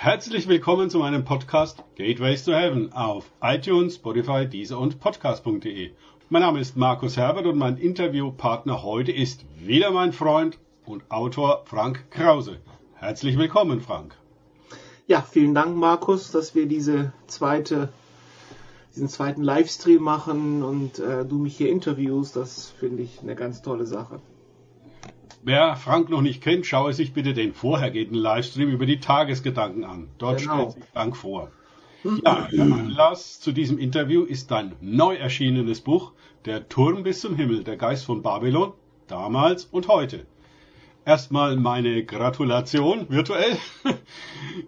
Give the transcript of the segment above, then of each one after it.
Herzlich willkommen zu meinem Podcast Gateways to Heaven auf iTunes, Spotify, Deezer und Podcast.de. Mein Name ist Markus Herbert und mein Interviewpartner heute ist wieder mein Freund und Autor Frank Krause. Herzlich willkommen, Frank. Ja, vielen Dank, Markus, dass wir diese zweite, diesen zweiten Livestream machen und äh, du mich hier interviewst. Das finde ich eine ganz tolle Sache. Wer Frank noch nicht kennt, schaue sich bitte den vorhergehenden Livestream über die Tagesgedanken an. Dort genau. stellt sich Frank vor. Ja, der Anlass zu diesem Interview ist dein neu erschienenes Buch Der Turm bis zum Himmel, der Geist von Babylon, damals und heute. Erstmal meine Gratulation virtuell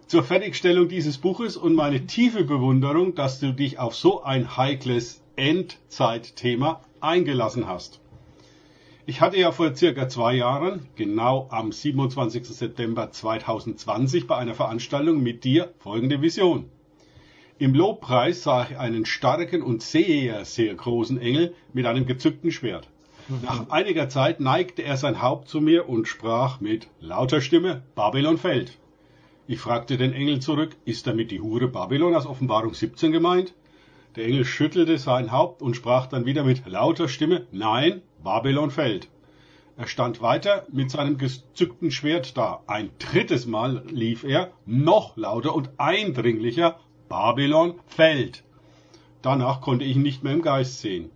zur Fertigstellung dieses Buches und meine tiefe Bewunderung, dass du dich auf so ein heikles Endzeitthema eingelassen hast. Ich hatte ja vor circa zwei Jahren, genau am 27. September 2020, bei einer Veranstaltung mit dir folgende Vision. Im Lobpreis sah ich einen starken und sehr, sehr großen Engel mit einem gezückten Schwert. Nach einiger Zeit neigte er sein Haupt zu mir und sprach mit lauter Stimme, Babylon fällt. Ich fragte den Engel zurück, ist damit die Hure Babylon aus Offenbarung 17 gemeint? Der Engel schüttelte sein Haupt und sprach dann wieder mit lauter Stimme, nein, Babylon fällt. Er stand weiter mit seinem gezückten Schwert da. Ein drittes Mal lief er, noch lauter und eindringlicher, Babylon fällt. Danach konnte ich ihn nicht mehr im Geist sehen.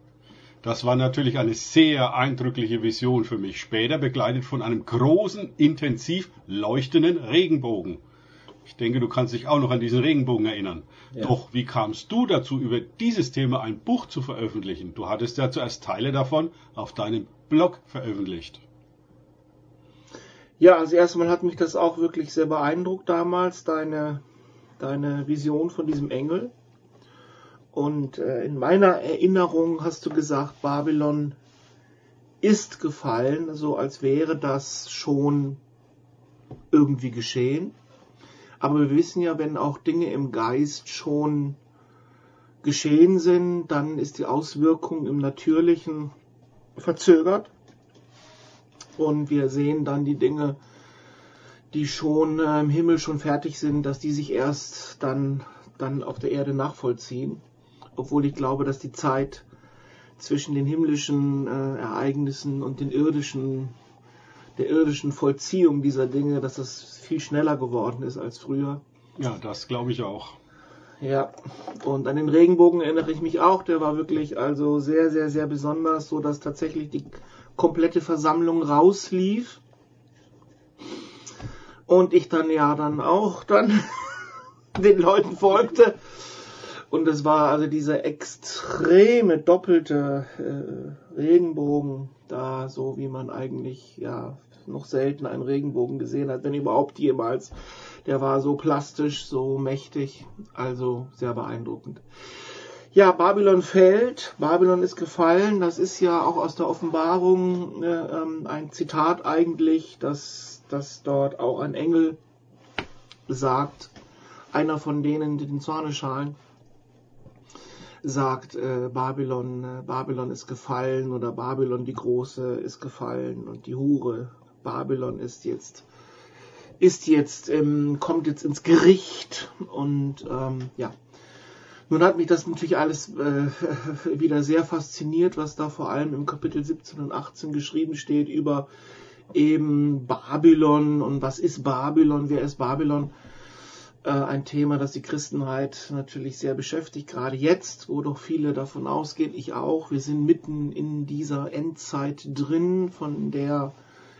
Das war natürlich eine sehr eindrückliche Vision für mich, später begleitet von einem großen, intensiv leuchtenden Regenbogen. Ich denke, du kannst dich auch noch an diesen Regenbogen erinnern. Ja. Doch wie kamst du dazu, über dieses Thema ein Buch zu veröffentlichen? Du hattest ja zuerst Teile davon auf deinem Blog veröffentlicht. Ja, also erstmal hat mich das auch wirklich sehr beeindruckt damals, deine, deine Vision von diesem Engel. Und äh, in meiner Erinnerung hast du gesagt, Babylon ist gefallen, so als wäre das schon irgendwie geschehen. Aber wir wissen ja, wenn auch Dinge im Geist schon geschehen sind, dann ist die Auswirkung im Natürlichen verzögert. Und wir sehen dann die Dinge, die schon äh, im Himmel schon fertig sind, dass die sich erst dann, dann auf der Erde nachvollziehen. Obwohl ich glaube, dass die Zeit zwischen den himmlischen äh, Ereignissen und den irdischen der irdischen Vollziehung dieser Dinge, dass das viel schneller geworden ist als früher. Ja, das glaube ich auch. Ja, und an den Regenbogen erinnere ich mich auch. Der war wirklich also sehr, sehr, sehr besonders, so dass tatsächlich die komplette Versammlung rauslief. Und ich dann ja dann auch dann den Leuten folgte. Und es war also dieser extreme doppelte äh, Regenbogen da, so wie man eigentlich ja noch selten einen Regenbogen gesehen hat, wenn überhaupt jemals. Der war so plastisch, so mächtig, also sehr beeindruckend. Ja, Babylon fällt, Babylon ist gefallen, das ist ja auch aus der Offenbarung äh, ähm, ein Zitat eigentlich, dass, dass dort auch ein Engel sagt, einer von denen, die den Zorneschalen, sagt, äh, Babylon, äh, Babylon ist gefallen oder Babylon die Große ist gefallen und die Hure Babylon ist jetzt ist jetzt ähm, kommt jetzt ins Gericht und ähm, ja nun hat mich das natürlich alles äh, wieder sehr fasziniert, was da vor allem im Kapitel 17 und 18 geschrieben steht über eben Babylon und was ist Babylon, wer ist Babylon. Äh, ein Thema, das die Christenheit natürlich sehr beschäftigt, gerade jetzt, wo doch viele davon ausgehen, ich auch, wir sind mitten in dieser Endzeit drin, von der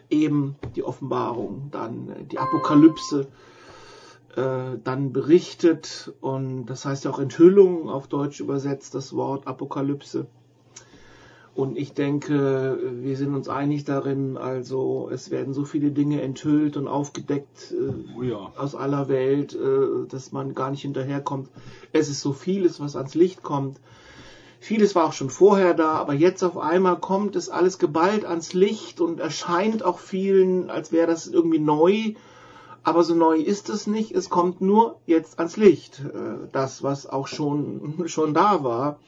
eben die Offenbarung, dann äh, die Apokalypse, äh, dann berichtet und das heißt ja auch Enthüllung auf Deutsch übersetzt, das Wort Apokalypse. Und ich denke, wir sind uns einig darin, also es werden so viele Dinge enthüllt und aufgedeckt äh, oh ja. aus aller Welt, äh, dass man gar nicht hinterherkommt. Es ist so vieles, was ans Licht kommt. Vieles war auch schon vorher da, aber jetzt auf einmal kommt es alles geballt ans Licht und erscheint auch vielen, als wäre das irgendwie neu aber so neu ist es nicht. Es kommt nur jetzt ans Licht. Äh, das, was auch schon, schon da war.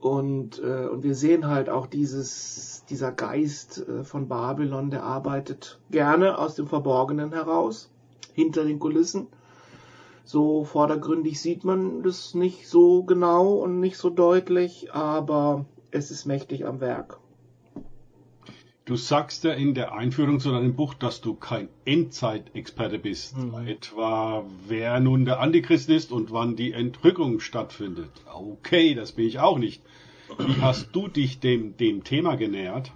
Und, äh, und wir sehen halt auch dieses, dieser Geist äh, von Babylon, der arbeitet gerne aus dem Verborgenen heraus, hinter den Kulissen. So vordergründig sieht man das nicht so genau und nicht so deutlich, aber es ist mächtig am Werk. Du sagst ja in der Einführung zu deinem Buch, dass du kein Endzeitexperte bist. Mhm. Etwa wer nun der Antichrist ist und wann die Entrückung stattfindet. Okay, das bin ich auch nicht. Wie hast du dich dem, dem Thema genähert?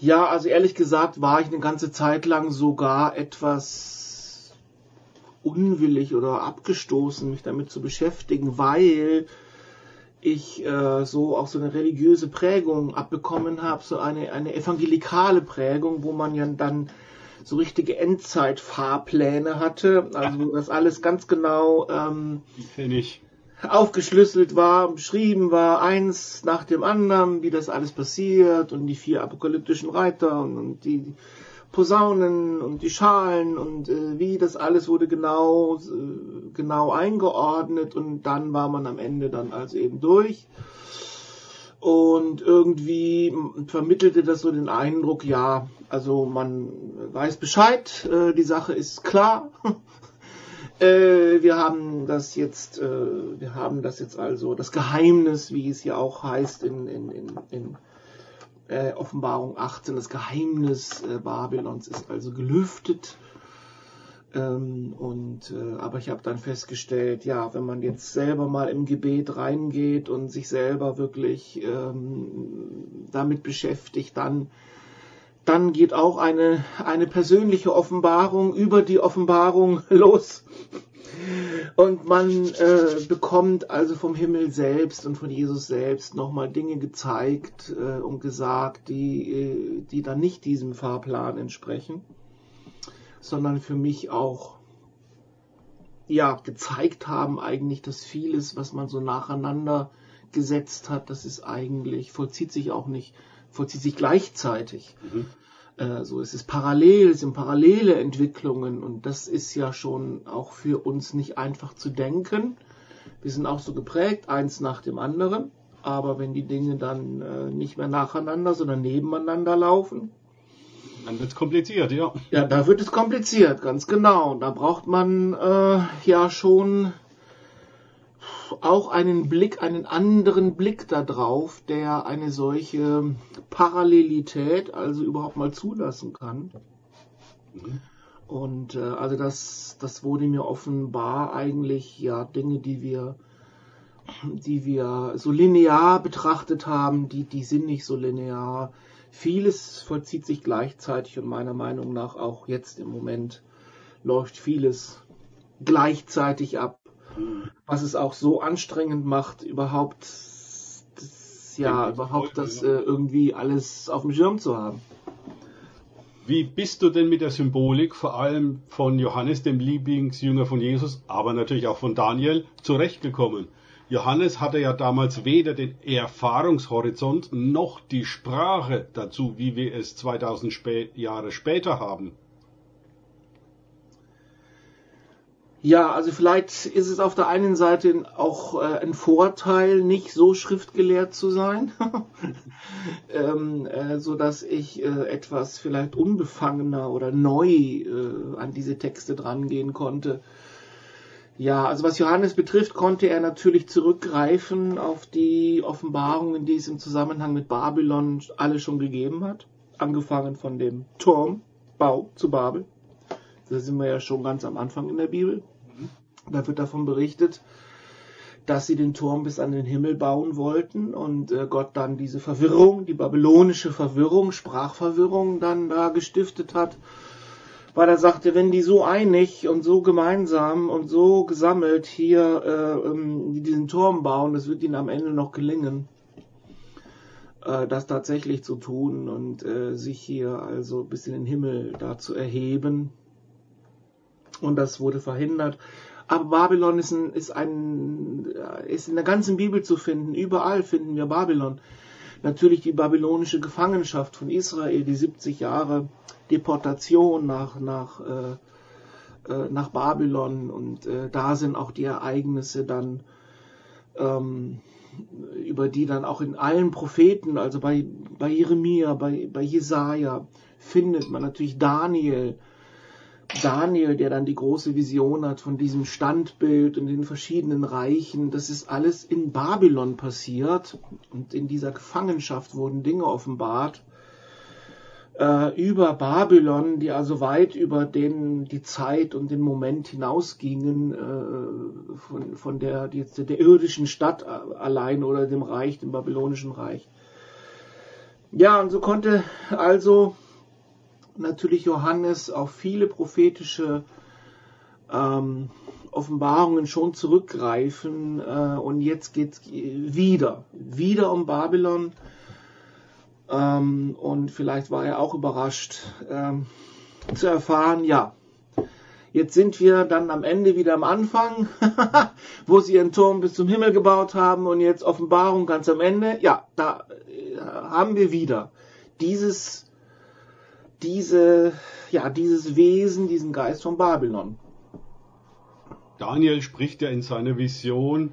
Ja, also ehrlich gesagt war ich eine ganze Zeit lang sogar etwas unwillig oder abgestoßen, mich damit zu beschäftigen, weil ich äh, so auch so eine religiöse Prägung abbekommen habe, so eine, eine evangelikale Prägung, wo man ja dann so richtige Endzeitfahrpläne hatte, also das alles ganz genau ähm, aufgeschlüsselt war, beschrieben war, eins nach dem anderen, wie das alles passiert und die vier apokalyptischen Reiter und, und die Posaunen und die Schalen und äh, wie das alles wurde genau äh, genau eingeordnet und dann war man am Ende dann also eben durch und irgendwie vermittelte das so den Eindruck, ja, also man weiß Bescheid, äh, die Sache ist klar. äh, wir haben das jetzt, äh, wir haben das jetzt also das Geheimnis, wie es ja auch heißt in, in, in, in äh, Offenbarung 18, das Geheimnis äh, Babylons ist also gelüftet. Ähm, und äh, aber ich habe dann festgestellt, ja, wenn man jetzt selber mal im Gebet reingeht und sich selber wirklich ähm, damit beschäftigt, dann dann geht auch eine eine persönliche Offenbarung über die Offenbarung los. Und man äh, bekommt also vom Himmel selbst und von Jesus selbst nochmal Dinge gezeigt äh, und gesagt, die, äh, die dann nicht diesem Fahrplan entsprechen, sondern für mich auch ja, gezeigt haben eigentlich, dass vieles, was man so nacheinander gesetzt hat, das ist eigentlich, vollzieht sich auch nicht, vollzieht sich gleichzeitig. Mhm. Äh, so es ist parallel, es sind parallele Entwicklungen und das ist ja schon auch für uns nicht einfach zu denken. Wir sind auch so geprägt, eins nach dem anderen, aber wenn die Dinge dann äh, nicht mehr nacheinander, sondern nebeneinander laufen, dann wird es kompliziert, ja. Ja, da wird es kompliziert, ganz genau. Da braucht man äh, ja schon auch einen Blick, einen anderen Blick darauf, der eine solche Parallelität also überhaupt mal zulassen kann. Und äh, also das, das wurde mir offenbar eigentlich ja Dinge, die wir, die wir so linear betrachtet haben, die, die sind nicht so linear. Vieles vollzieht sich gleichzeitig und meiner Meinung nach auch jetzt im Moment läuft vieles gleichzeitig ab was es auch so anstrengend macht, überhaupt, das, ja, überhaupt das äh, irgendwie alles auf dem Schirm zu haben. Wie bist du denn mit der Symbolik, vor allem von Johannes, dem Lieblingsjünger von Jesus, aber natürlich auch von Daniel, zurechtgekommen? Johannes hatte ja damals weder den Erfahrungshorizont noch die Sprache dazu, wie wir es 2000 Jahre später haben. Ja, also vielleicht ist es auf der einen Seite auch äh, ein Vorteil, nicht so schriftgelehrt zu sein, ähm, äh, so dass ich äh, etwas vielleicht unbefangener oder neu äh, an diese Texte drangehen konnte. Ja, also was Johannes betrifft, konnte er natürlich zurückgreifen auf die Offenbarungen, die es im Zusammenhang mit Babylon alle schon gegeben hat, angefangen von dem Turmbau zu Babel da sind wir ja schon ganz am Anfang in der Bibel. Da wird davon berichtet, dass sie den Turm bis an den Himmel bauen wollten und äh, Gott dann diese Verwirrung, die babylonische Verwirrung, Sprachverwirrung dann da gestiftet hat, weil er sagte, wenn die so einig und so gemeinsam und so gesammelt hier äh, ähm, diesen Turm bauen, das wird ihnen am Ende noch gelingen, äh, das tatsächlich zu tun und äh, sich hier also bis in den Himmel da zu erheben und das wurde verhindert. Aber Babylon ist, ein, ist, ein, ist in der ganzen Bibel zu finden. Überall finden wir Babylon. Natürlich die babylonische Gefangenschaft von Israel, die 70 Jahre Deportation nach, nach, äh, äh, nach Babylon. Und äh, da sind auch die Ereignisse dann, ähm, über die dann auch in allen Propheten, also bei, bei Jeremia, bei, bei Jesaja, findet man natürlich Daniel, Daniel, der dann die große Vision hat von diesem Standbild und den verschiedenen Reichen, das ist alles in Babylon passiert und in dieser Gefangenschaft wurden Dinge offenbart äh, über Babylon, die also weit über den, die Zeit und den Moment hinausgingen äh, von, von der, die, der irdischen Stadt allein oder dem Reich, dem babylonischen Reich. Ja, und so konnte also natürlich Johannes auf viele prophetische ähm, Offenbarungen schon zurückgreifen äh, und jetzt geht es wieder, wieder um Babylon ähm, und vielleicht war er auch überrascht ähm, zu erfahren, ja, jetzt sind wir dann am Ende wieder am Anfang, wo sie ihren Turm bis zum Himmel gebaut haben und jetzt Offenbarung ganz am Ende. Ja, da äh, haben wir wieder dieses, diese, ja, dieses Wesen, diesen Geist von Babylon. Daniel spricht ja in seiner Vision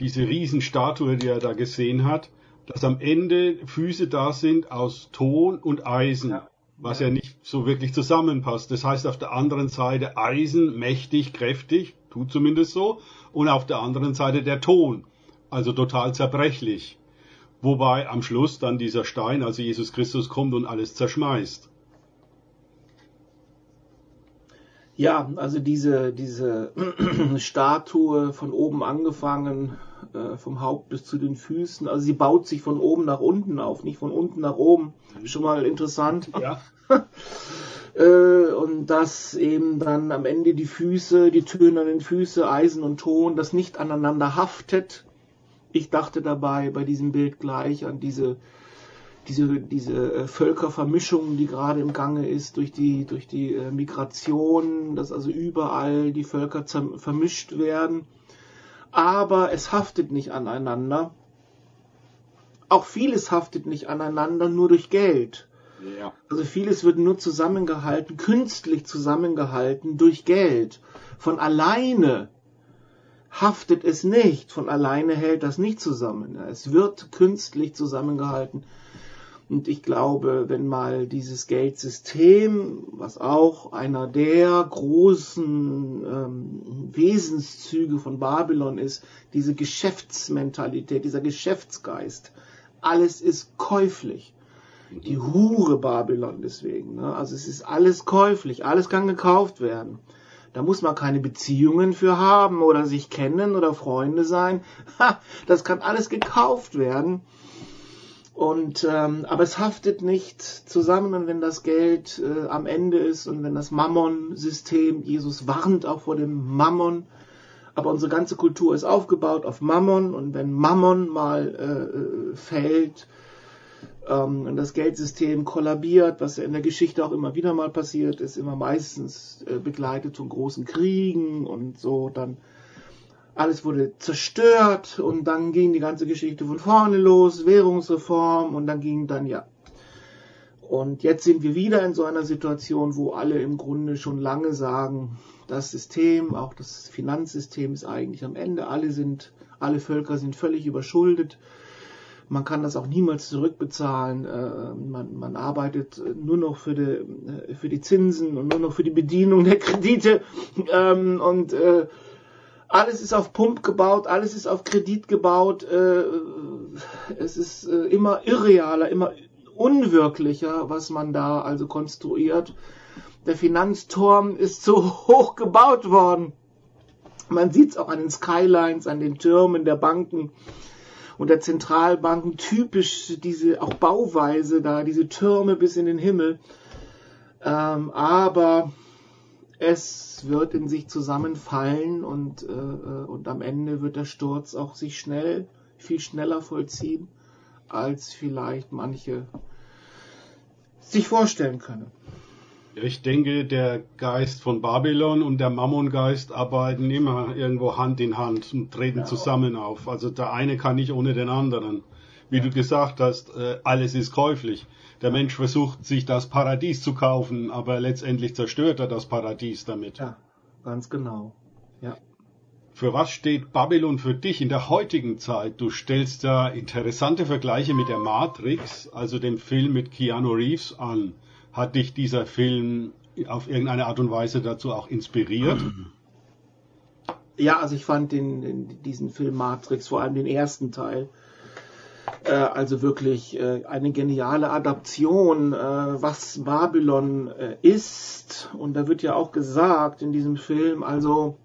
diese Riesenstatue, die er da gesehen hat, dass am Ende Füße da sind aus Ton und Eisen, ja. was ja. ja nicht so wirklich zusammenpasst. Das heißt auf der anderen Seite Eisen, mächtig, kräftig, tut zumindest so, und auf der anderen Seite der Ton, also total zerbrechlich. Wobei am Schluss dann dieser Stein, also Jesus Christus, kommt und alles zerschmeißt. Ja, also diese, diese Statue von oben angefangen, äh, vom Haupt bis zu den Füßen. Also sie baut sich von oben nach unten auf, nicht von unten nach oben. Schon mal interessant. Ja. äh, und dass eben dann am Ende die Füße, die tönernen Füße, Eisen und Ton, das nicht aneinander haftet. Ich dachte dabei bei diesem Bild gleich an diese diese, diese äh, Völkervermischung, die gerade im Gange ist durch die, durch die äh, Migration, dass also überall die Völker vermischt werden aber es haftet nicht aneinander. Auch vieles haftet nicht aneinander nur durch Geld. Ja. Also vieles wird nur zusammengehalten, künstlich zusammengehalten durch Geld. Von alleine haftet es nicht, von alleine hält das nicht zusammen. Es wird künstlich zusammengehalten und ich glaube, wenn mal dieses Geldsystem, was auch einer der großen ähm, Wesenszüge von Babylon ist, diese Geschäftsmentalität, dieser Geschäftsgeist, alles ist käuflich. Die Hure Babylon deswegen. Ne? Also es ist alles käuflich, alles kann gekauft werden. Da muss man keine Beziehungen für haben oder sich kennen oder Freunde sein. Ha, das kann alles gekauft werden. Und ähm, aber es haftet nicht zusammen, wenn das Geld äh, am Ende ist und wenn das Mammon-System, Jesus warnt auch vor dem Mammon, aber unsere ganze Kultur ist aufgebaut auf Mammon und wenn Mammon mal äh, äh, fällt ähm, das Geldsystem kollabiert, was ja in der Geschichte auch immer wieder mal passiert ist, immer meistens äh, begleitet von großen Kriegen und so, dann alles wurde zerstört und dann ging die ganze Geschichte von vorne los, Währungsreform und dann ging dann ja. Und jetzt sind wir wieder in so einer Situation, wo alle im Grunde schon lange sagen, das System, auch das Finanzsystem ist eigentlich am Ende. Alle sind, alle Völker sind völlig überschuldet. Man kann das auch niemals zurückbezahlen. Äh, man, man arbeitet nur noch für die, für die Zinsen und nur noch für die Bedienung der Kredite. Ähm, und äh, alles ist auf Pump gebaut, alles ist auf Kredit gebaut. Äh, es ist äh, immer irrealer, immer unwirklicher, was man da also konstruiert. Der Finanzturm ist so hoch gebaut worden. Man sieht es auch an den Skylines, an den Türmen der Banken und der Zentralbanken. Typisch diese auch Bauweise da, diese Türme bis in den Himmel. Ähm, aber es wird in sich zusammenfallen und, äh, äh, und am Ende wird der Sturz auch sich schnell, viel schneller vollziehen, als vielleicht manche sich vorstellen können. Ich denke, der Geist von Babylon und der Mammongeist arbeiten immer irgendwo Hand in Hand und treten ja. zusammen auf. Also der eine kann nicht ohne den anderen. Wie ja. du gesagt hast, äh, alles ist käuflich. Der Mensch versucht, sich das Paradies zu kaufen, aber letztendlich zerstört er das Paradies damit. Ja, ganz genau. Ja. Für was steht Babylon für dich in der heutigen Zeit? Du stellst da interessante Vergleiche mit der Matrix, also dem Film mit Keanu Reeves an. Hat dich dieser Film auf irgendeine Art und Weise dazu auch inspiriert? Ja, also ich fand den, den, diesen Film Matrix, vor allem den ersten Teil, äh, also wirklich äh, eine geniale Adaption, äh, was Babylon äh, ist. Und da wird ja auch gesagt in diesem Film, also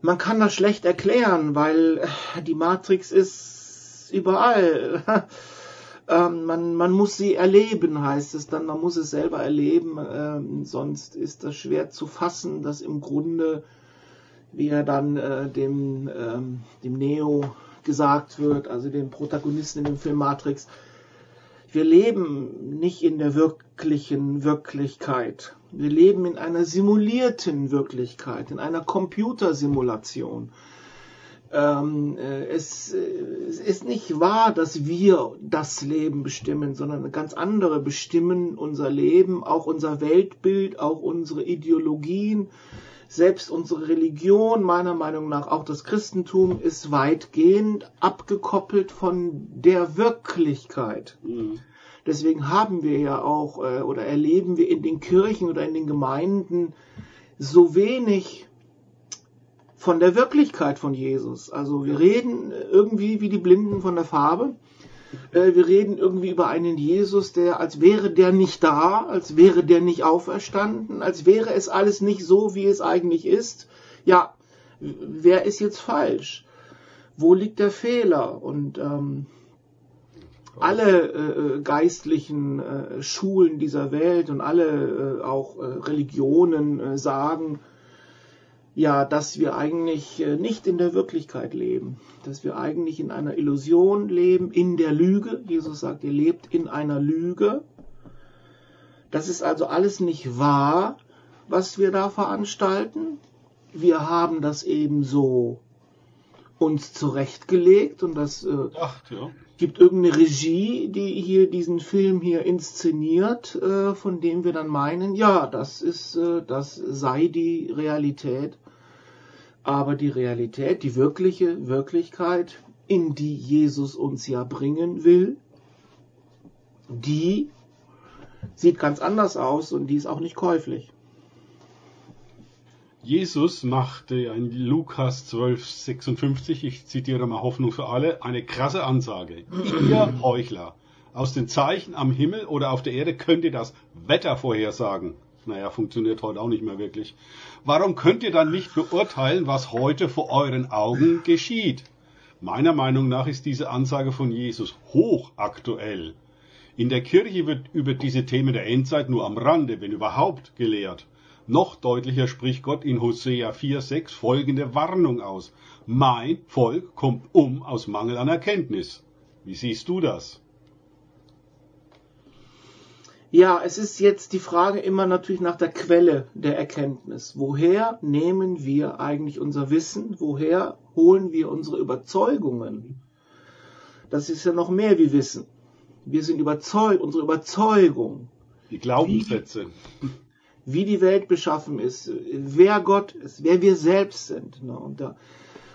man kann das schlecht erklären, weil äh, die Matrix ist überall. ähm, man, man muss sie erleben, heißt es dann. Man muss es selber erleben. Ähm, sonst ist das schwer zu fassen, dass im Grunde, wie er dann äh, dem, ähm, dem Neo gesagt wird, also dem Protagonisten in dem Film Matrix, wir leben nicht in der wirklichen Wirklichkeit. Wir leben in einer simulierten Wirklichkeit, in einer Computersimulation. Ähm, äh, es, äh, es, ist nicht wahr, dass wir das Leben bestimmen, sondern ganz andere bestimmen unser Leben, auch unser Weltbild, auch unsere Ideologien, selbst unsere Religion, meiner Meinung nach auch das Christentum, ist weitgehend abgekoppelt von der Wirklichkeit. Mhm. Deswegen haben wir ja auch äh, oder erleben wir in den Kirchen oder in den Gemeinden so wenig von der Wirklichkeit von Jesus. Also wir reden irgendwie wie die Blinden von der Farbe. Äh, wir reden irgendwie über einen Jesus, der, als wäre der nicht da, als wäre der nicht auferstanden, als wäre es alles nicht so, wie es eigentlich ist. Ja, wer ist jetzt falsch? Wo liegt der Fehler? Und ähm, alle äh, geistlichen äh, Schulen dieser Welt und alle äh, auch äh, Religionen äh, sagen, ja, dass wir eigentlich äh, nicht in der Wirklichkeit leben, dass wir eigentlich in einer Illusion leben, in der Lüge. Jesus sagt, ihr lebt in einer Lüge. Das ist also alles nicht wahr, was wir da veranstalten. Wir haben das eben so uns zurechtgelegt und das äh, Ach, ja. gibt irgendeine Regie, die hier diesen Film hier inszeniert, äh, von dem wir dann meinen, ja, das ist, äh, das sei die Realität aber die Realität, die wirkliche Wirklichkeit, in die Jesus uns ja bringen will, die sieht ganz anders aus und die ist auch nicht käuflich. Jesus machte in Lukas 12, 56, ich zitiere mal Hoffnung für alle, eine krasse Ansage. Ihr Heuchler, aus den Zeichen am Himmel oder auf der Erde könnt ihr das Wetter vorhersagen. Naja, funktioniert heute auch nicht mehr wirklich. Warum könnt ihr dann nicht beurteilen, was heute vor euren Augen geschieht? Meiner Meinung nach ist diese Ansage von Jesus hochaktuell. In der Kirche wird über diese Themen der Endzeit nur am Rande, wenn überhaupt, gelehrt. Noch deutlicher spricht Gott in Hosea 4,6 folgende Warnung aus. Mein Volk kommt um aus Mangel an Erkenntnis. Wie siehst du das? Ja, es ist jetzt die Frage immer natürlich nach der Quelle der Erkenntnis. Woher nehmen wir eigentlich unser Wissen? Woher holen wir unsere Überzeugungen? Das ist ja noch mehr wie Wissen. Wir sind überzeugt, unsere Überzeugung. Die Glaubenssätze. Wie, wie die Welt beschaffen ist, wer Gott ist, wer wir selbst sind. Und da,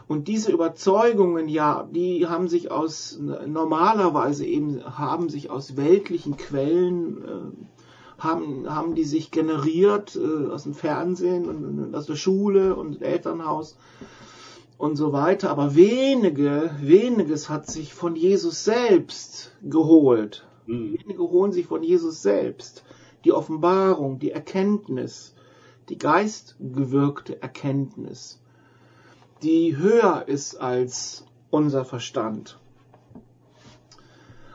und diese Überzeugungen, ja, die haben sich aus, normalerweise eben, haben sich aus weltlichen Quellen, äh, haben, haben die sich generiert äh, aus dem Fernsehen und, aus der Schule und Elternhaus und so weiter. Aber wenige, weniges hat sich von Jesus selbst geholt. Mhm. Wenige holen sich von Jesus selbst. Die Offenbarung, die Erkenntnis, die geistgewirkte Erkenntnis die höher ist als unser Verstand.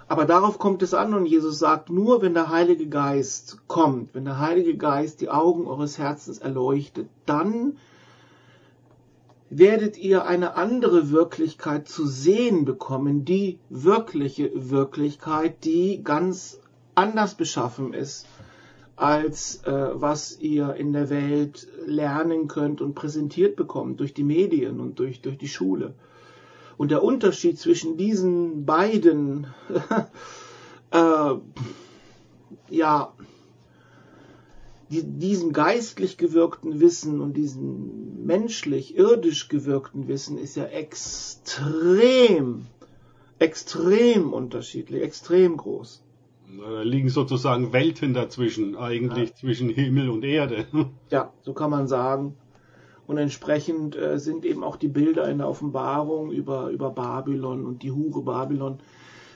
Aber darauf kommt es an und Jesus sagt, nur wenn der Heilige Geist kommt, wenn der Heilige Geist die Augen eures Herzens erleuchtet, dann werdet ihr eine andere Wirklichkeit zu sehen bekommen, die wirkliche Wirklichkeit, die ganz anders beschaffen ist als äh, was ihr in der Welt lernen könnt und präsentiert bekommt durch die Medien und durch, durch die Schule. Und der Unterschied zwischen diesen beiden, äh, ja, die, diesem geistlich gewirkten Wissen und diesem menschlich, irdisch gewirkten Wissen ist ja extrem, extrem unterschiedlich, extrem groß. Da liegen sozusagen Welten dazwischen, eigentlich ja. zwischen Himmel und Erde. Ja, so kann man sagen. Und entsprechend äh, sind eben auch die Bilder in der Offenbarung über, über Babylon und die Hure Babylon.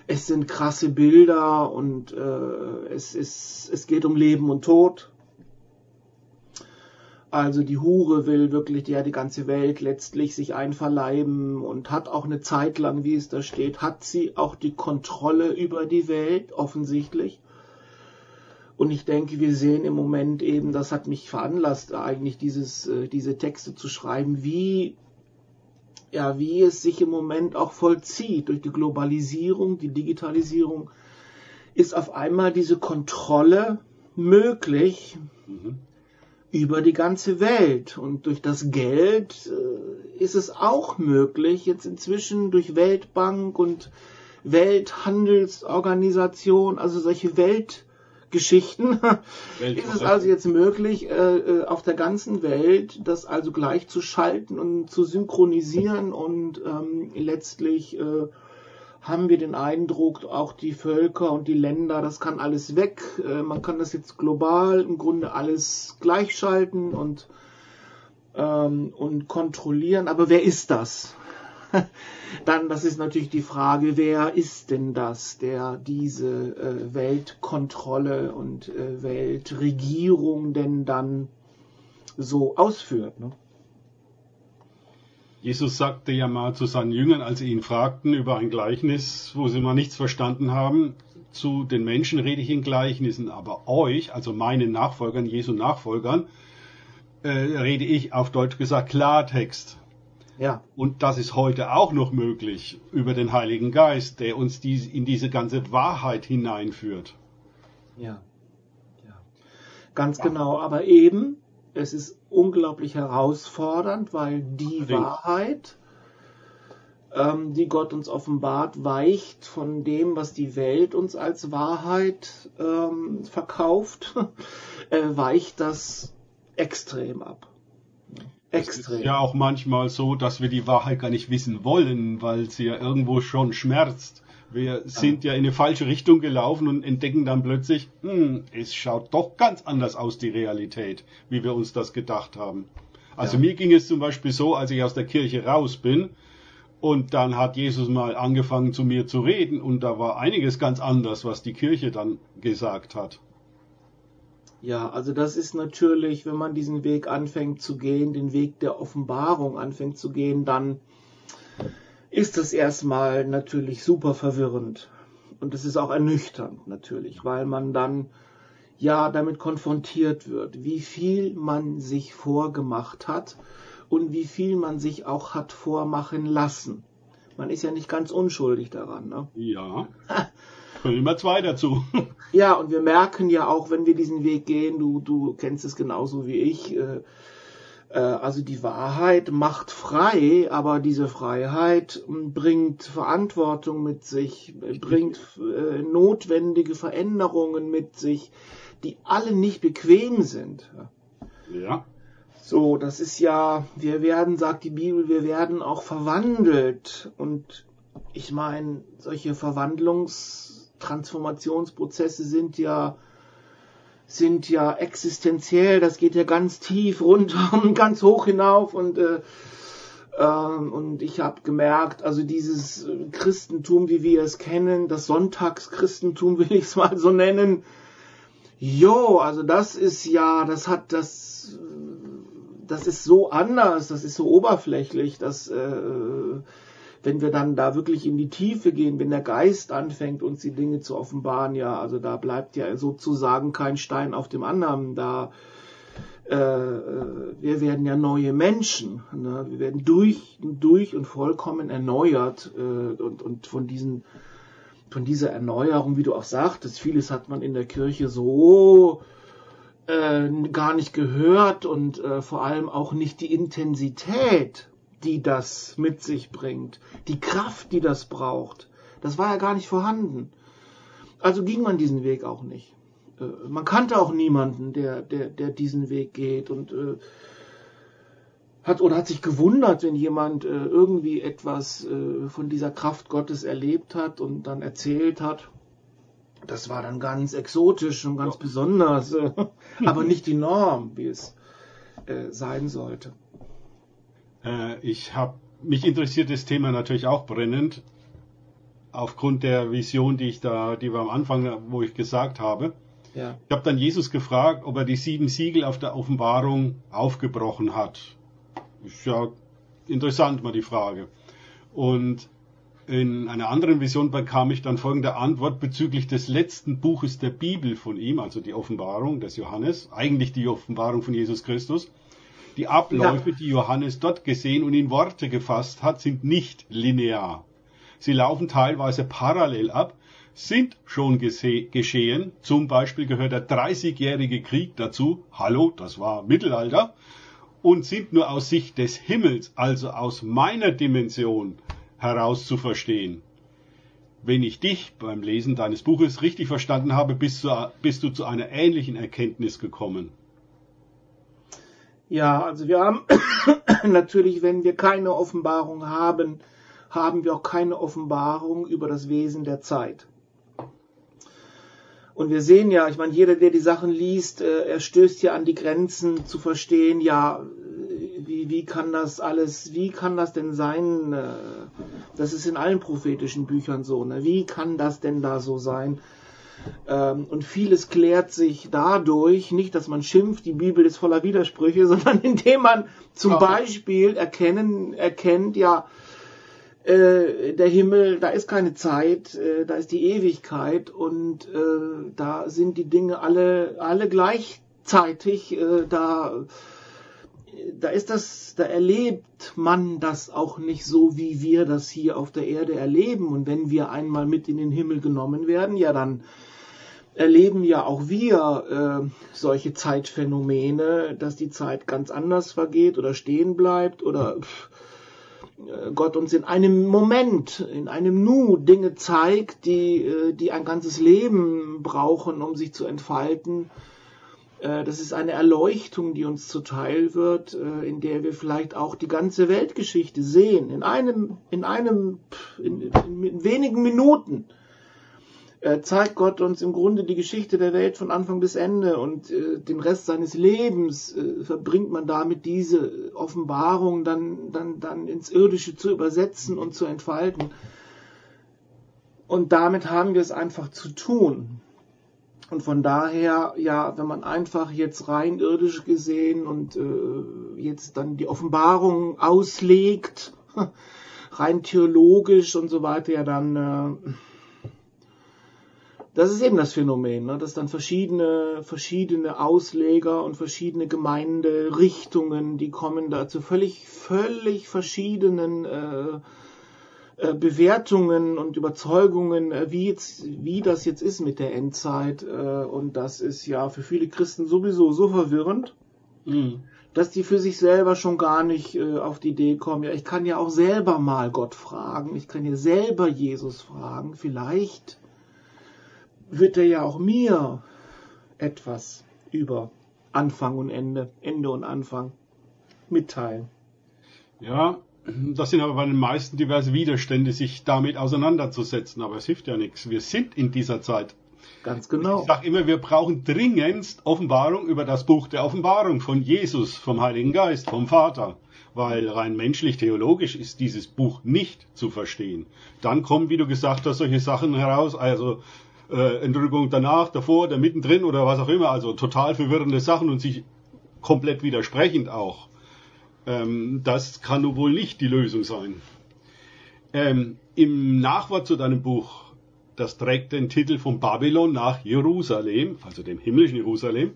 Es sind krasse Bilder und äh, es, ist, es geht um Leben und Tod. Also die Hure will wirklich ja die ganze Welt letztlich sich einverleiben und hat auch eine Zeit lang, wie es da steht, hat sie auch die Kontrolle über die Welt offensichtlich. Und ich denke, wir sehen im Moment eben, das hat mich veranlasst, eigentlich dieses, äh, diese Texte zu schreiben, wie, ja, wie es sich im Moment auch vollzieht durch die Globalisierung, die Digitalisierung, ist auf einmal diese Kontrolle möglich mhm. Über die ganze Welt. Und durch das Geld äh, ist es auch möglich, jetzt inzwischen durch Weltbank und Welthandelsorganisation, also solche Welt, Geschichten ist es also jetzt möglich, äh, äh, auf der ganzen Welt das also gleich zu schalten und zu synchronisieren und ähm, letztlich äh, haben wir den Eindruck, auch die Völker und die Länder, das kann alles weg. Äh, man kann das jetzt global im Grunde alles gleichschalten und, ähm, und kontrollieren. Aber wer ist das? Dann, das ist natürlich die Frage, wer ist denn das, der diese äh, Weltkontrolle und äh, Weltregierung denn dann so ausführt? Ne? Jesus sagte ja mal zu seinen Jüngern, als sie ihn fragten über ein Gleichnis, wo sie mal nichts verstanden haben, zu den Menschen rede ich in Gleichnissen, aber euch, also meinen Nachfolgern, Jesu Nachfolgern, äh, rede ich auf Deutsch gesagt Klartext. Ja. Und das ist heute auch noch möglich über den Heiligen Geist, der uns die, in diese ganze Wahrheit hineinführt. Ja. ja. Ganz ja. genau. Aber eben, es ist unglaublich herausfordernd, weil die Allerdings. Wahrheit, ähm, die Gott uns offenbart, weicht von dem, was die Welt uns als Wahrheit ähm, verkauft, äh, weicht das extrem ab. Extrem. Es ist ja auch manchmal so, dass wir die Wahrheit gar nicht wissen wollen, weil sie ja irgendwo schon schmerzt. Wir sind ja in eine falsche Richtung gelaufen und entdecken dann plötzlich, hm, es schaut doch ganz anders aus, die Realität, wie wir uns das gedacht haben. Also ja. mir ging es zum Beispiel so, als ich aus der Kirche raus bin, und dann hat Jesus mal angefangen zu mir zu reden und da war einiges ganz anders, was die Kirche dann gesagt hat. Ja, also das ist natürlich, wenn man diesen Weg anfängt zu gehen, den Weg der Offenbarung anfängt zu gehen, dann ist das erstmal natürlich super verwirrend. Und es ist auch ernüchternd natürlich, weil man dann ja damit konfrontiert wird, wie viel man sich vorgemacht hat und wie viel man sich auch hat vormachen lassen. Man ist ja nicht ganz unschuldig daran. Ne? Ja. Können immer zwei dazu. Ja, und wir merken ja auch, wenn wir diesen Weg gehen, du, du kennst es genauso wie ich, äh, also die Wahrheit macht frei, aber diese Freiheit hm, bringt Verantwortung mit sich, bringt äh, notwendige Veränderungen mit sich, die alle nicht bequem sind. Ja. So, das ist ja, wir werden, sagt die Bibel, wir werden auch verwandelt. Und ich meine, solche Verwandlungs Transformationsprozesse sind ja sind ja existenziell, das geht ja ganz tief runter und ganz hoch hinauf und äh, ähm, und ich habe gemerkt, also dieses Christentum, wie wir es kennen, das Sonntagschristentum will ich es mal so nennen, jo, also das ist ja, das hat das, das ist so anders, das ist so oberflächlich, das äh, wenn wir dann da wirklich in die Tiefe gehen, wenn der Geist anfängt, uns die Dinge zu offenbaren, ja, also da bleibt ja sozusagen kein Stein auf dem anderen, da äh, äh, wir werden ja neue Menschen, ne? wir werden durch, durch und vollkommen erneuert äh, und, und von diesen von dieser Erneuerung, wie du auch sagtest, vieles hat man in der Kirche so äh, gar nicht gehört und äh, vor allem auch nicht die Intensität die das mit sich bringt, die Kraft, die das braucht, das war ja gar nicht vorhanden. Also ging man diesen Weg auch nicht. Äh, man kannte auch niemanden, der, der, der diesen Weg geht und äh, hat oder hat sich gewundert, wenn jemand äh, irgendwie etwas äh, von dieser Kraft Gottes erlebt hat und dann erzählt hat. das war dann ganz exotisch und ganz ja. besonders, aber nicht die Norm, wie es sein sollte. Äh, ich habe mich interessiert das Thema natürlich auch brennend aufgrund der Vision, die ich da, die wir am Anfang, wo ich gesagt habe. Ja. Ich habe dann Jesus gefragt, ob er die sieben Siegel auf der Offenbarung aufgebrochen hat. Ist ja interessant mal die Frage. Und in einer anderen Vision bekam ich dann folgende Antwort bezüglich des letzten Buches der Bibel von ihm, also die Offenbarung des Johannes, eigentlich die Offenbarung von Jesus Christus. Die Abläufe, ja. die Johannes dort gesehen und in Worte gefasst hat, sind nicht linear. Sie laufen teilweise parallel ab, sind schon geschehen. Zum Beispiel gehört der 30-jährige Krieg dazu. Hallo, das war Mittelalter. Und sind nur aus Sicht des Himmels, also aus meiner Dimension, heraus zu verstehen. Wenn ich dich beim Lesen deines Buches richtig verstanden habe, bist du, bist du zu einer ähnlichen Erkenntnis gekommen. Ja, also wir haben natürlich, wenn wir keine Offenbarung haben, haben wir auch keine Offenbarung über das Wesen der Zeit. Und wir sehen ja, ich meine, jeder, der die Sachen liest, äh, er stößt ja an die Grenzen zu verstehen, ja, wie, wie kann das alles, wie kann das denn sein? Äh, das ist in allen prophetischen Büchern so, ne? Wie kann das denn da so sein? Ähm, und vieles klärt sich dadurch, nicht, dass man schimpft, die Bibel ist voller Widersprüche, sondern indem man zum ja. Beispiel erkennen, erkennt, ja, äh, der Himmel, da ist keine Zeit, äh, da ist die Ewigkeit und äh, da sind die Dinge alle, alle gleichzeitig, äh, da da ist das, da erlebt man das auch nicht so, wie wir das hier auf der Erde erleben. Und wenn wir einmal mit in den Himmel genommen werden, ja, dann erleben ja auch wir äh, solche Zeitphänomene, dass die Zeit ganz anders vergeht oder stehen bleibt oder pff, äh, Gott uns in einem Moment, in einem Nu Dinge zeigt, die, äh, die ein ganzes Leben brauchen, um sich zu entfalten äh, das ist eine Erleuchtung, die uns zuteil wird, in der wir vielleicht auch die ganze Weltgeschichte sehen. In einem, in einem, in, in wenigen Minuten zeigt Gott uns im Grunde die Geschichte der Welt von Anfang bis Ende und den Rest seines Lebens verbringt man damit, diese Offenbarung dann, dann, dann ins Irdische zu übersetzen und zu entfalten. Und damit haben wir es einfach zu tun. Und von daher, ja, wenn man einfach jetzt rein irdisch gesehen und äh, jetzt dann die Offenbarung auslegt, rein theologisch und so weiter, ja dann, äh, das ist eben das Phänomen, ne, dass dann verschiedene, verschiedene Ausleger und verschiedene Gemeinderichtungen, die kommen da zu völlig, völlig verschiedenen äh, äh, Bewertungen und Überzeugungen, äh, wie, jetzt, wie das jetzt ist mit der Endzeit. Äh, und das ist ja für viele Christen sowieso so verwirrend, mhm. dass die für sich selber schon gar nicht auf die Idee kommen. Ja, ich kann ja auch selber mal Gott fragen. Ich kann ja selber Jesus fragen. Vielleicht wird er ja auch mir etwas über Anfang und Ende, Ende und Anfang mitteilen. Ja, das sind aber bei den meisten diverse Widerstände, sich damit auseinanderzusetzen. Aber es hilft ja nichts. Wir sind in dieser Zeit. Ganz genau. Ich sage immer, wir brauchen dringendst Offenbarung über das Buch der Offenbarung von Jesus, vom Heiligen Geist, vom Vater. Weil rein menschlich, theologisch ist dieses Buch nicht zu verstehen. Dann kommen, wie du gesagt hast, solche Sachen heraus, also äh, Entrückung danach, davor, da mittendrin oder was auch immer, also total verwirrende Sachen und sich komplett widersprechend auch. Ähm, das kann nun wohl nicht die Lösung sein. Ähm, Im Nachwort zu deinem Buch, das trägt den Titel von Babylon nach Jerusalem, also dem himmlischen Jerusalem.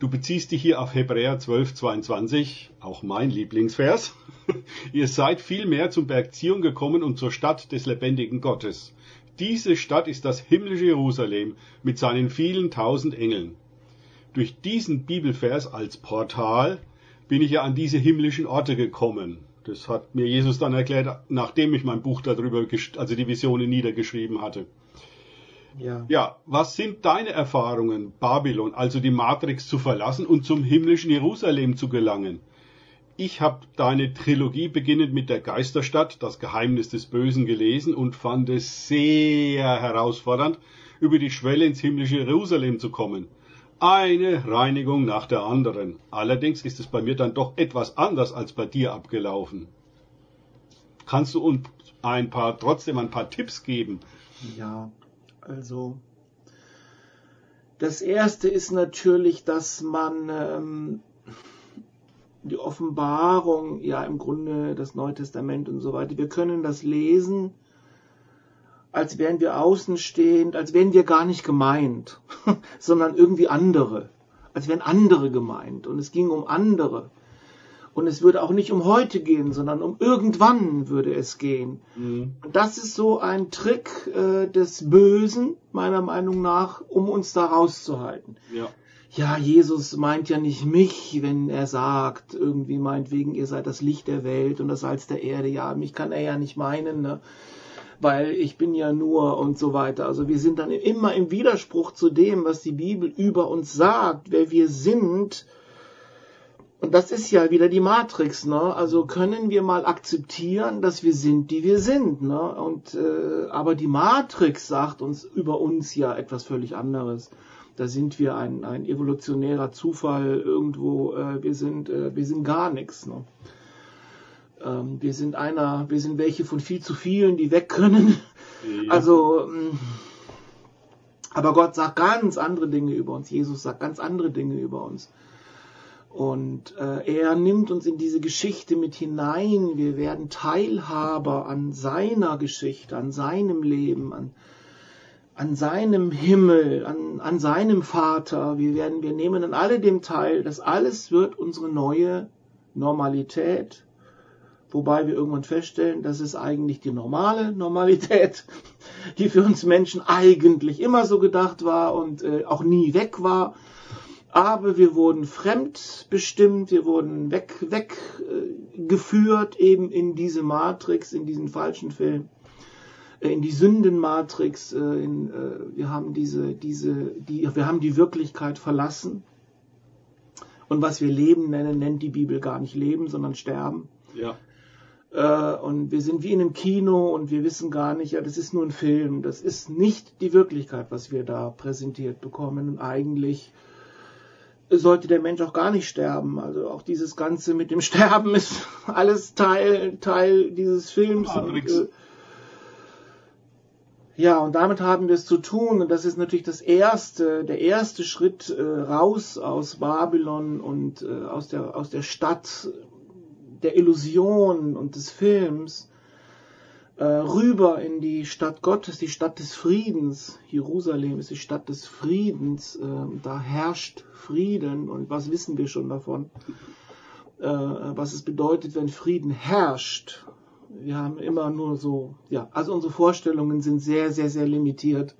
Du beziehst dich hier auf Hebräer 12, 22, auch mein Lieblingsvers. Ihr seid vielmehr zum Berg Zion gekommen und zur Stadt des lebendigen Gottes. Diese Stadt ist das himmlische Jerusalem mit seinen vielen tausend Engeln. Durch diesen Bibelvers als Portal bin ich ja an diese himmlischen Orte gekommen. Das hat mir Jesus dann erklärt, nachdem ich mein Buch darüber, also die Visionen niedergeschrieben hatte. Ja. ja, was sind deine Erfahrungen, Babylon, also die Matrix zu verlassen und zum himmlischen Jerusalem zu gelangen? Ich habe deine Trilogie beginnend mit der Geisterstadt, das Geheimnis des Bösen gelesen und fand es sehr herausfordernd, über die Schwelle ins himmlische Jerusalem zu kommen. Eine Reinigung nach der anderen. Allerdings ist es bei mir dann doch etwas anders als bei dir abgelaufen. Kannst du uns ein paar, trotzdem ein paar Tipps geben? Ja, also das erste ist natürlich, dass man ähm, die Offenbarung, ja im Grunde das Neue Testament und so weiter, wir können das lesen, als wären wir außenstehend, als wären wir gar nicht gemeint, sondern irgendwie andere, als wären andere gemeint und es ging um andere. Und es würde auch nicht um heute gehen, sondern um irgendwann würde es gehen. Mhm. Und das ist so ein Trick äh, des Bösen, meiner Meinung nach, um uns da rauszuhalten. Ja ja, Jesus meint ja nicht mich, wenn er sagt, irgendwie meinetwegen, ihr seid das Licht der Welt und das Salz der Erde. Ja, mich kann er ja nicht meinen, ne? weil ich bin ja nur und so weiter. Also wir sind dann immer im Widerspruch zu dem, was die Bibel über uns sagt, wer wir sind. Und das ist ja wieder die Matrix, ne? Also können wir mal akzeptieren, dass wir sind, die wir sind, ne? Und äh, aber die Matrix sagt uns über uns ja etwas völlig anderes da sind wir ein, ein evolutionärer Zufall irgendwo, äh, wir sind, äh, wir sind gar nichts. Ne? Ähm, wir sind einer, wir sind welche von viel zu vielen, die weg können. Ja. Also, ähm, aber Gott sagt ganz andere Dinge über uns. Jesus sagt ganz andere Dinge über uns. Und äh, er nimmt uns in diese Geschichte mit hinein. Wir werden Teilhaber an seiner Geschichte, an seinem Leben, an, an seinem Himmel, an, an seinem Vater. Wir werden, wir nehmen an alledem teil. Das alles wird unsere neue Normalität. Wobei wir irgendwann feststellen, das ist eigentlich die normale Normalität, die für uns Menschen eigentlich immer so gedacht war und äh, auch nie weg war. Aber wir wurden fremdbestimmt, wir wurden weg, weggeführt äh, eben in diese Matrix, in diesen falschen Film. Äh, in die Sündenmatrix, äh, in, äh, wir haben diese, diese, die, wir haben die Wirklichkeit verlassen. Und was wir Leben nennen, nennt die Bibel gar nicht Leben, sondern Sterben. Ja. Und wir sind wie in einem Kino und wir wissen gar nicht, ja, das ist nur ein Film. Das ist nicht die Wirklichkeit, was wir da präsentiert bekommen. Und eigentlich sollte der Mensch auch gar nicht sterben. Also auch dieses Ganze mit dem Sterben ist alles Teil, Teil dieses Films. Matrix. Und, ja, und damit haben wir es zu tun. Und das ist natürlich das erste, der erste Schritt äh, raus aus Babylon und äh, aus, der, aus der Stadt der Illusion und des Films äh, rüber in die Stadt Gottes, die Stadt des Friedens. Jerusalem ist die Stadt des Friedens. Äh, da herrscht Frieden. Und was wissen wir schon davon? Äh, was es bedeutet, wenn Frieden herrscht wir haben immer nur so, ja, also unsere Vorstellungen sind sehr, sehr, sehr limitiert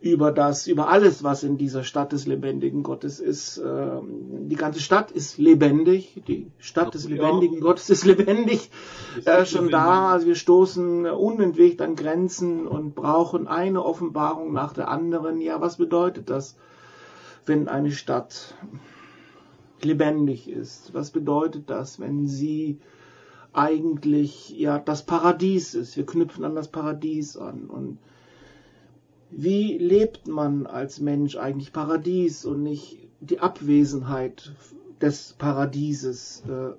über das, über alles, was in dieser Stadt des lebendigen Gottes ist. Ähm, die ganze Stadt ist lebendig, die Stadt des lebendigen ja. Gottes ist lebendig, ist äh, schon lebendig. da. Also wir stoßen unentwegt an Grenzen und brauchen eine Offenbarung nach der anderen. Ja, was bedeutet das, wenn eine Stadt lebendig ist? Was bedeutet das, wenn sie eigentlich ja das Paradies ist. Wir knüpfen an das Paradies an. Und wie lebt man als Mensch eigentlich Paradies und nicht die Abwesenheit des Paradieses? Äh,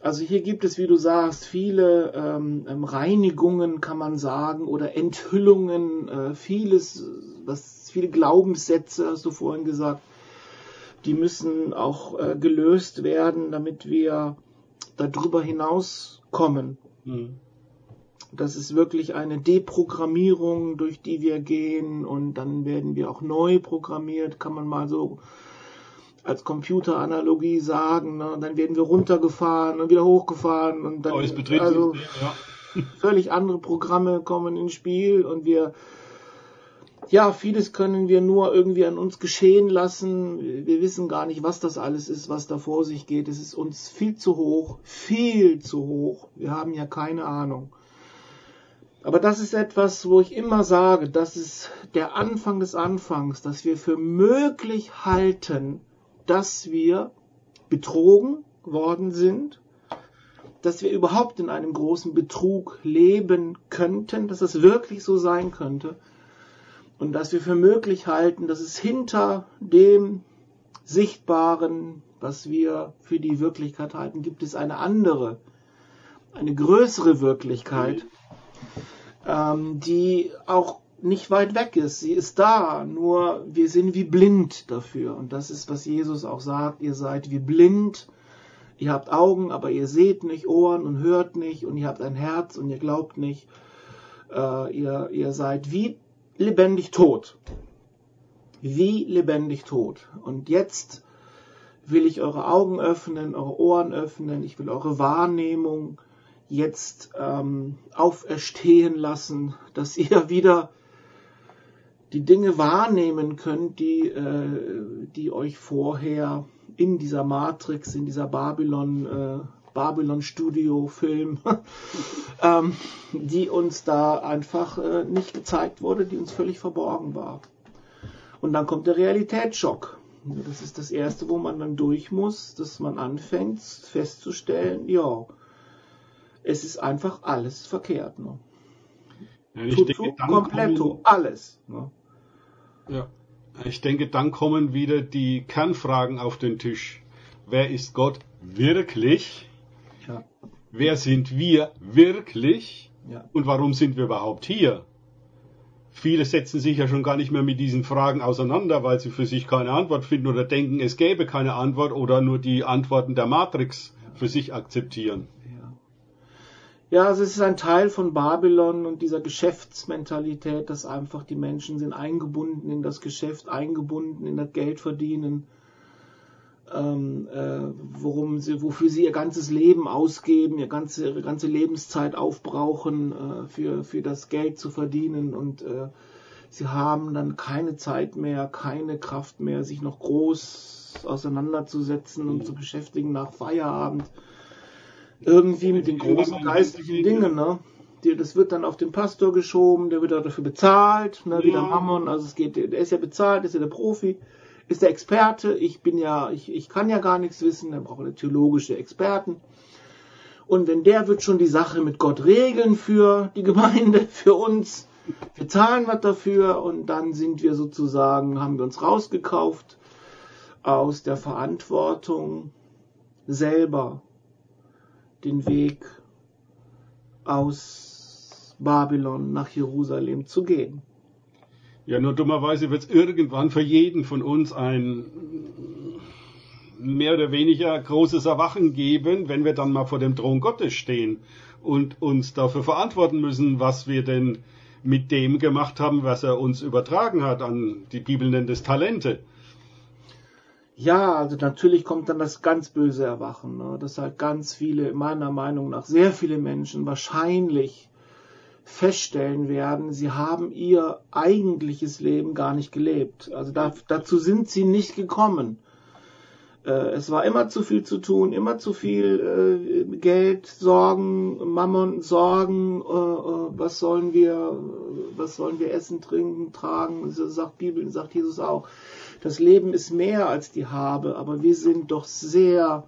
also hier gibt es, wie du sagst, viele ähm, ähm, Reinigungen, kann man sagen, oder Enthüllungen, äh, vieles, was viele Glaubenssätze, hast du vorhin gesagt, die müssen auch äh, gelöst werden, damit wir darüber hinauskommen. Mhm. Das ist wirklich eine Deprogrammierung, durch die wir gehen und dann werden wir auch neu programmiert, kann man mal so als Computeranalogie sagen. Ne? Dann werden wir runtergefahren und wieder hochgefahren und dann also ja. völlig andere Programme kommen ins Spiel und wir ja, vieles können wir nur irgendwie an uns geschehen lassen. Wir wissen gar nicht, was das alles ist, was da vor sich geht. Es ist uns viel zu hoch, viel zu hoch. Wir haben ja keine Ahnung. Aber das ist etwas, wo ich immer sage, das ist der Anfang des Anfangs, dass wir für möglich halten, dass wir betrogen worden sind, dass wir überhaupt in einem großen Betrug leben könnten, dass es wirklich so sein könnte Und dass wir für möglich halten, dass es hinter dem Sichtbaren, was wir für die Wirklichkeit halten, gibt es eine andere, eine größere Wirklichkeit, ähm, die auch nicht weit weg ist. Sie ist da, nur wir sind wie blind dafür. Und das ist, was Jesus auch sagt. Ihr seid wie blind. Ihr habt Augen, aber ihr seht nicht, Ohren und hört nicht. Und ihr habt ein Herz und ihr glaubt nicht. Äh, ihr, ihr seid wie lebendig tot. Wie lebendig tot. Und jetzt will ich eure Augen öffnen, eure Ohren öffnen. Ich will eure Wahrnehmung jetzt ähm, auferstehen lassen, dass ihr wieder die Dinge wahrnehmen könnt, die, äh, die euch vorher in dieser Matrix, in dieser Babylon, äh, Babylon Studio Film, ähm, die uns da einfach äh, nicht gezeigt wurde, die uns völlig verborgen war. Und dann kommt der Realitätsschock. Das ist das erste, wo man dann durch muss, dass man anfängt festzustellen, ja, es ist einfach alles verkehrt. Ne? Ja, ich Tutu, denke, kompletto, kommen, alles. Ne? Ja, ich denke, dann kommen wieder die Kernfragen auf den Tisch. Wer ist Gott wirklich? Ja. Wer sind wir wirklich? Ja. Und warum sind wir überhaupt hier? Viele setzen sich ja schon gar nicht mehr mit diesen Fragen auseinander, weil sie für sich keine Antwort finden oder denken, es gäbe keine Antwort oder nur die Antworten der Matrix für sich akzeptieren. Ja, also es ist ein Teil von Babylon und dieser Geschäftsmentalität, dass einfach die Menschen sind eingebunden in das Geschäft, eingebunden in das Geldverdienen, ähm, äh, worum sie, wofür sie ihr ganzes Leben ausgeben, ihr ganze, ihre ganze Lebenszeit aufbrauchen, äh, für, für das Geld zu verdienen. Und äh, sie haben dann keine Zeit mehr, keine Kraft mehr, sich noch groß auseinanderzusetzen und zu beschäftigen nach Feierabend. Irgendwie mit den großen geistlichen Dingen, ne? das wird dann auf den Pastor geschoben, der wird dafür bezahlt, ne, wie der Mammon, also es geht, der ist ja bezahlt, ist ja der Profi, ist der Experte, ich bin ja, ich, ich kann ja gar nichts wissen, dann braucht er theologische Experten. Und wenn der wird schon die Sache mit Gott regeln für die Gemeinde, für uns, wir zahlen was dafür und dann sind wir sozusagen, haben wir uns rausgekauft aus der Verantwortung selber den Weg aus Babylon nach Jerusalem zu gehen. Ja, nur dummerweise wird es irgendwann für jeden von uns ein mehr oder weniger großes Erwachen geben, wenn wir dann mal vor dem Thron Gottes stehen und uns dafür verantworten müssen, was wir denn mit dem gemacht haben, was er uns übertragen hat an die Bibel nennt es Talente. Ja, also natürlich kommt dann das ganz böse Erwachen, ne? dass halt ganz viele, meiner Meinung nach sehr viele Menschen wahrscheinlich feststellen werden, sie haben ihr eigentliches Leben gar nicht gelebt. Also da, dazu sind sie nicht gekommen. Äh, es war immer zu viel zu tun, immer zu viel äh, Geld, Sorgen, Mammon, Sorgen, äh, äh was sollen wir, was sollen wir essen, trinken, tragen, sagt Bibel, sagt Jesus auch das Leben ist mehr als die Habe, aber wir sind doch sehr,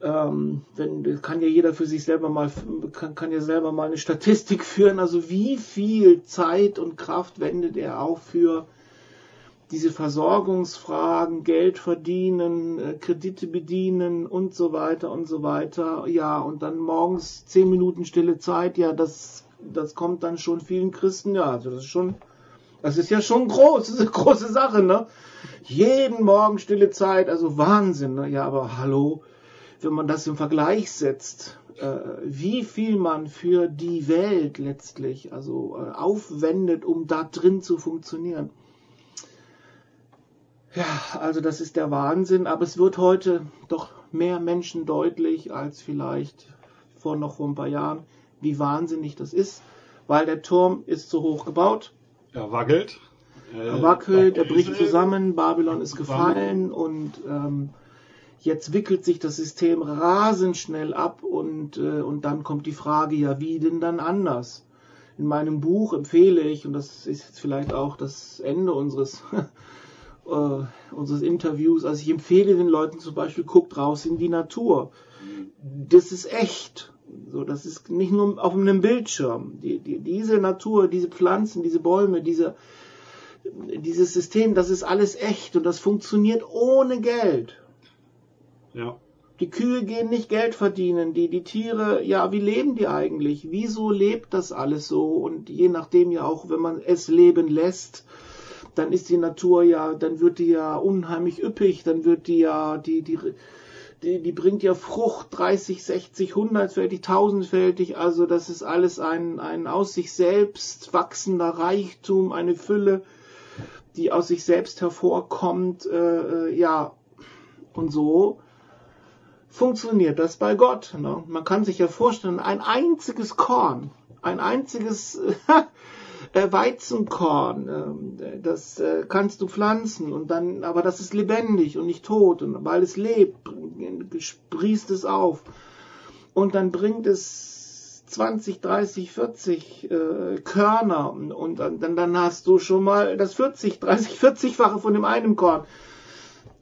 ähm, wenn, kann ja jeder für sich selber mal, kann, kann ja selber mal eine Statistik führen, also wie viel Zeit und Kraft wendet er auch für diese Versorgungsfragen, Geld verdienen, äh, Kredite bedienen und so weiter und so weiter. Ja, und dann morgens zehn Minuten stille Zeit, ja, das, das kommt dann schon vielen Christen, ja, also das ist schon, das ist ja schon groß, das ist eine große Sache, ne? Jeden Morgen stille Zeit, also Wahnsinn. Ne? Ja, aber hallo, wenn man das im Vergleich setzt, äh, wie viel man für die Welt letztlich also äh, aufwendet, um da drin zu funktionieren. Ja, also das ist der Wahnsinn, aber es wird heute doch mehr Menschen deutlich als vielleicht vor noch vor ein paar Jahren, wie wahnsinnig das ist, weil der Turm ist zu hoch gebaut. Er wackelt. Er wackelt, er bricht zusammen, Babylon ist gefallen und ähm, jetzt wickelt sich das System rasend schnell ab und, äh, und dann kommt die Frage, ja, wie denn dann anders? In meinem Buch empfehle ich, und das ist jetzt vielleicht auch das Ende unseres, äh, unseres Interviews, also ich empfehle den Leuten zum Beispiel, guckt raus in die Natur. Das ist echt. So, das ist nicht nur auf einem Bildschirm. Die, die, diese Natur, diese Pflanzen, diese Bäume, diese, dieses System, das ist alles echt und das funktioniert ohne Geld. Ja. Die Kühe gehen nicht Geld verdienen, die, die Tiere, ja, wie leben die eigentlich? Wieso lebt das alles so? Und je nachdem ja auch, wenn man es leben lässt, dann ist die Natur ja, dann wird die ja unheimlich üppig, dann wird die ja, die, die, die, die bringt ja Frucht 30, 60, 100-fältig, 1000-fältig. Also das ist alles ein, ein aus sich selbst wachsender Reichtum, eine Fülle, die aus sich selbst hervorkommt. Äh, äh ja, und so funktioniert das bei Gott. Ne? Man kann sich ja vorstellen, ein einziges Korn, ein einziges äh, Weizenkorn, äh, das äh, kannst du pflanzen und dann, aber das ist lebendig und nicht tot und weil es lebt, sprießt es auf und dann bringt es 20, 30, 40 äh, Körner und dann hast du schon mal das 40, 30, 40-fache von dem einen Korn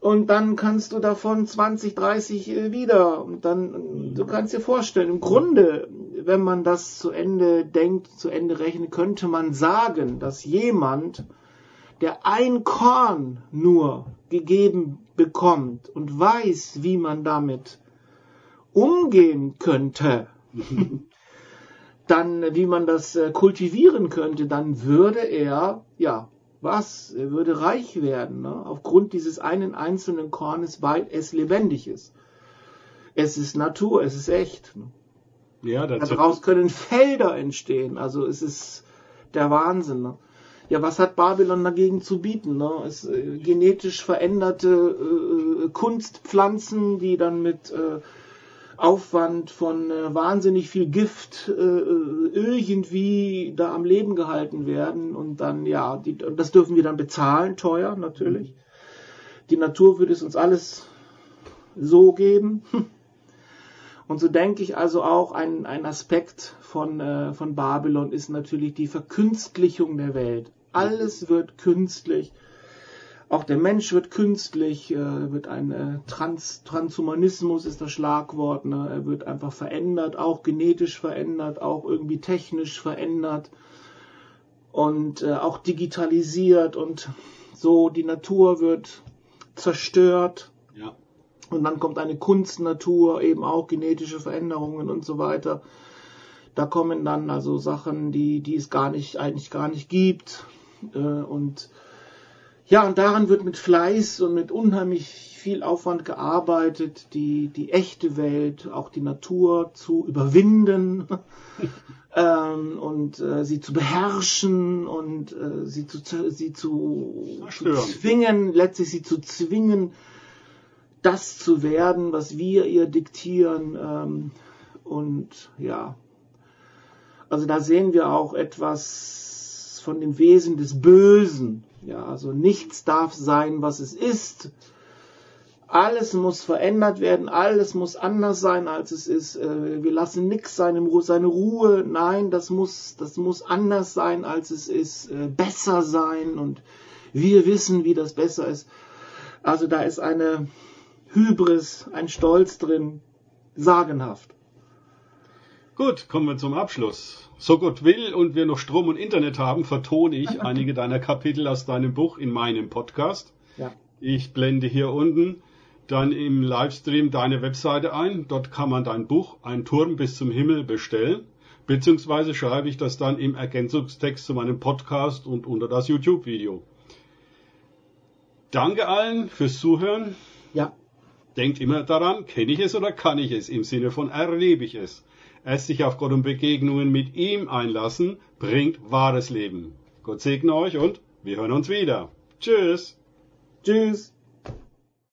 und dann kannst du davon 20, 30 äh, wieder. Und dann, du kannst dir vorstellen, im Grunde, wenn man das zu Ende denkt, zu Ende rechnet, könnte man sagen, dass jemand, der ein Korn nur gegeben bekommt und weiß, wie man damit umgehen könnte, dann, wie man das äh, kultivieren könnte, dann würde er, ja, was? Er würde reich werden, ne? aufgrund dieses einen einzelnen Kornes, weil es lebendig ist. Es ist Natur, es ist echt. Ne? Ja, Daraus können Felder entstehen. Also es ist der Wahnsinn. Ne? Ja, was hat Babylon dagegen zu bieten? Ne? Es, äh, genetisch veränderte äh, Kunstpflanzen, die dann mit äh, Aufwand von äh, wahnsinnig viel Gift äh, irgendwie da am Leben gehalten werden und dann, ja, die, das dürfen wir dann bezahlen, teuer natürlich. Die Natur würde es uns alles so geben. Und so denke ich also auch, ein, ein Aspekt von, äh, von Babylon ist natürlich die Verkünstlichung der Welt. Alles wird künstlich. Auch der Mensch wird künstlich, äh, wird ein äh, Trans Transhumanismus ist das Schlagwort. Ne? Er wird einfach verändert, auch genetisch verändert, auch irgendwie technisch verändert und äh, auch digitalisiert und so die Natur wird zerstört. Ja. Und dann kommt eine Kunstnatur, eben auch genetische Veränderungen und so weiter. Da kommen dann also Sachen, die, die es gar nicht, eigentlich gar nicht gibt. Äh, und ja, und daran wird mit Fleiß und mit unheimlich viel Aufwand gearbeitet, die, die echte Welt, auch die Natur zu überwinden ähm, und äh, sie zu beherrschen und äh, sie zu, sie zu, zu zwingen, letztlich sie zu zwingen, das zu werden, was wir ihr diktieren. Ähm, und ja, also da sehen wir auch etwas von dem Wesen des Bösen ja, also nichts darf sein, was es ist. Alles muss verändert werden, alles muss anders sein, als es ist. Äh, wir lassen nichts seine, Ruhe. Nein, das muss, das muss anders sein, als es ist. Äh, besser sein und wir wissen, wie das besser ist. Also da ist eine Hybris, ein Stolz drin, sagenhaft. Gut, kommen wir zum Abschluss. So Gott will und wir noch Strom und Internet haben, vertone ich einige deiner Kapitel aus deinem Buch in meinem Podcast. Ja. Ich blende hier unten dann im Livestream deine Webseite ein. Dort kann man dein Buch Ein Turm bis zum Himmel bestellen. Beziehungsweise schreibe ich das dann im Ergänzungstext zu meinem Podcast und unter das YouTube-Video. Danke allen fürs Zuhören. Ja. Denkt immer daran, kenne ich es oder kann ich es? Im Sinne von erlebe ich es. Erst sich auf Gott und Begegnungen mit ihm einlassen, bringt wahres Leben. Gott segne euch und wir hören uns wieder. Tschüss. Tschüss.